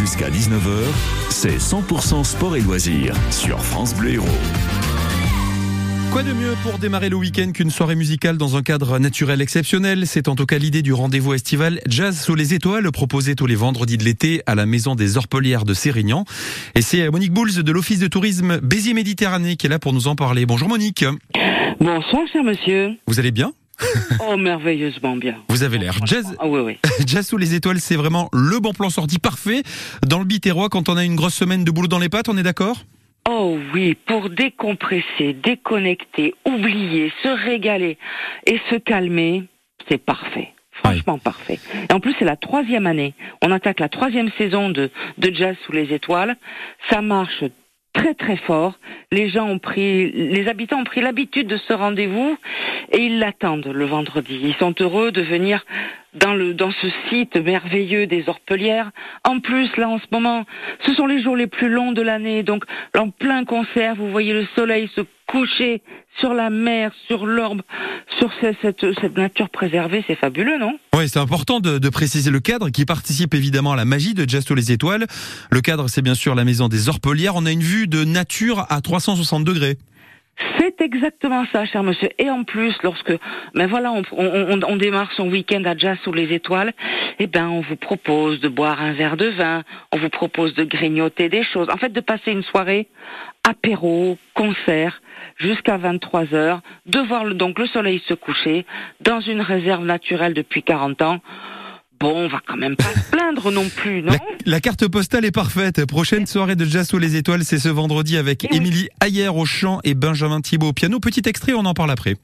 Jusqu'à 19h, c'est 100% sport et loisirs sur France Bleu Héros. Quoi de mieux pour démarrer le week-end qu'une soirée musicale dans un cadre naturel exceptionnel? C'est en tout cas l'idée du rendez-vous estival Jazz sous les étoiles proposé tous les vendredis de l'été à la Maison des Orpelières de Sérignan. Et c'est Monique Bouls de l'Office de tourisme Béziers Méditerranée qui est là pour nous en parler. Bonjour Monique. Bonsoir, cher monsieur. Vous allez bien? Oh, merveilleusement bien. Vous avez l'air. Jazz, Ah oui, oui. Jazz sous les étoiles, c'est vraiment le bon plan sorti parfait dans le Biterrois quand on a une grosse semaine de boulot dans les pattes, on est d'accord? Oh oui, pour décompresser, déconnecter, oublier, se régaler et se calmer, c'est parfait. Franchement parfait. Et en plus, c'est la troisième année. On attaque la troisième saison de, de Jazz sous les étoiles. Ça marche très très fort. Les gens ont pris, les habitants ont pris l'habitude de ce rendez-vous et ils l'attendent le vendredi. Ils sont heureux de venir dans le dans ce site merveilleux des Orpelières. En plus, là en ce moment, ce sont les jours les plus longs de l'année, donc en plein concert, vous voyez le soleil se coucher sur la mer, sur l'orbe, sur cette, cette, cette nature préservée, c'est fabuleux, non? Oui, c'est important de, de, préciser le cadre qui participe évidemment à la magie de Jazz les étoiles. Le cadre, c'est bien sûr la maison des Orpelières. On a une vue de nature à 360 degrés. C'est exactement ça, cher monsieur. Et en plus, lorsque, ben voilà, on, démarre son week-end à Jazz sous les étoiles, eh ben, on vous propose de boire un verre de vin, on vous propose de grignoter des choses. En fait, de passer une soirée apéro, concert, jusqu'à 23 heures, de voir donc le soleil se coucher dans une réserve naturelle depuis 40 ans. Bon, on va quand même pas se plaindre non plus, non la, la, carte postale est parfaite. Prochaine soirée de Jazz sous les étoiles, c'est ce vendredi avec Eh Émilie Ayer au chant et Benjamin Thibault au piano. Petit extrait, on en parle après.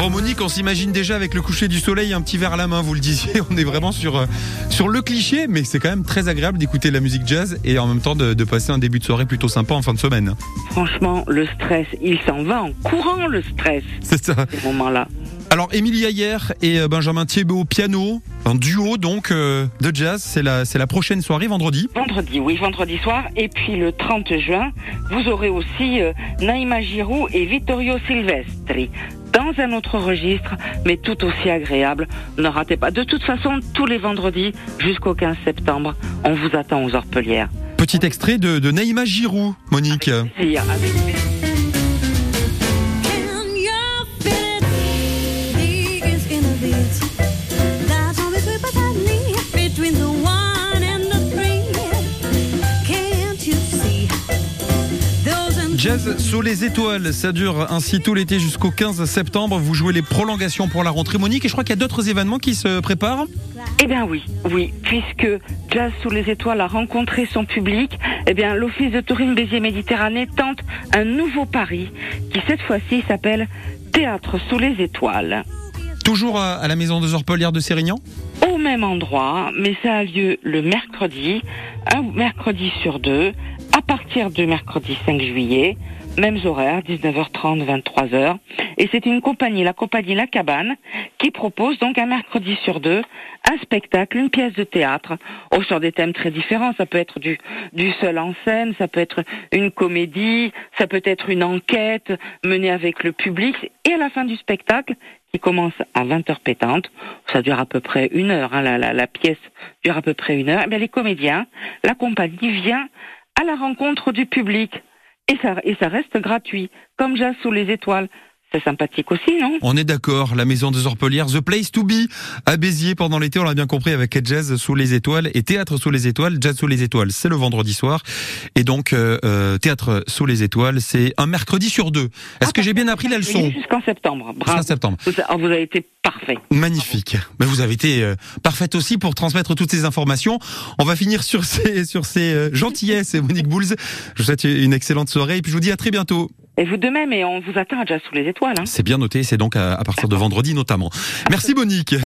Bon Monique, on s'imagine déjà avec le coucher du soleil, un petit verre à la main, vous le disiez, on est vraiment sur, euh, sur le cliché, mais c'est quand même très agréable d'écouter la musique jazz et en même temps de, de, passer un début de soirée plutôt sympa en fin de semaine. Franchement, le stress, il s'en va en courant le stress. C'est ça. Ces moments-là. Alors Émilie Ayer et Benjamin Thibault au piano, un duo donc euh, de jazz, c'est la, c'est la prochaine soirée vendredi. Vendredi, oui, vendredi soir. Et puis le 30 juin, vous aurez aussi euh, Naïma Giroud et Vittorio Silvestri dans un autre registre, mais tout aussi agréable. Ne ratez pas. De toute façon, tous les vendredis jusqu'au 15 septembre, on vous attend aux Orpelières. Petit extrait de, de Naïma Giroud, Monique. Avec plaisir, avec plaisir. Jazz sous les étoiles, ça dure ainsi tout l'été jusqu'au 15 septembre. Vous jouez les prolongations pour la rentrée, Monique, et je crois qu'il y a d'autres événements qui se préparent. Eh bien oui, oui, puisque Jazz sous les étoiles a rencontré son public, eh bien l'Office de tourisme Béziers Méditerranée tente un nouveau pari qui cette fois-ci s'appelle Théâtre sous les étoiles. Toujours à la maison des Orpelières de Sérignan? Même endroit, mais ça a lieu le mercredi, un mercredi sur deux, à partir du mercredi 5 juillet, mêmes horaires, 19h30, 23h. Et c'est une compagnie, la compagnie La Cabane, qui propose donc un mercredi sur deux un spectacle, une pièce de théâtre, oh, sur des thèmes très différents. Ça peut être du, du seul en scène, ça peut être une comédie, ça peut être une enquête menée avec le public. Et à la fin du spectacle, qui commence à 20h pétante, ça dure à peu près une heure, hein, la, pièce dure à peu près une heure, et bien les comédiens, la compagnie vient à la rencontre du public. Et ça, et ça reste gratuit, comme Jazz sous les étoiles. C'est sympathique aussi, non? On est d'accord. La maison des Orpelières, The Place to Be, à Béziers pendant l'été, on l'a bien compris avec Jazz sous les étoiles et Théâtre sous les étoiles. Jazz sous les étoiles, c'est le vendredi soir. Et donc, euh, Théâtre sous les étoiles, c'est un mercredi sur deux. Est-ce ah, que j'ai bien appris la leçon? Jusqu'en septembre. Bravo. Jusqu'en septembre. Vous, vous, avez été parfait. Magnifique. Mais vous avez été euh, parfaite aussi pour transmettre toutes ces informations. On va finir sur ces, sur ces euh, gentillesses, Monique Bouls. Je vous souhaite une excellente soirée et puis je vous dis à très bientôt. Et vous de même, et on vous attend déjà sous les étoiles. Hein. C'est bien noté, c'est donc à, à partir de vendredi notamment. Merci Monique.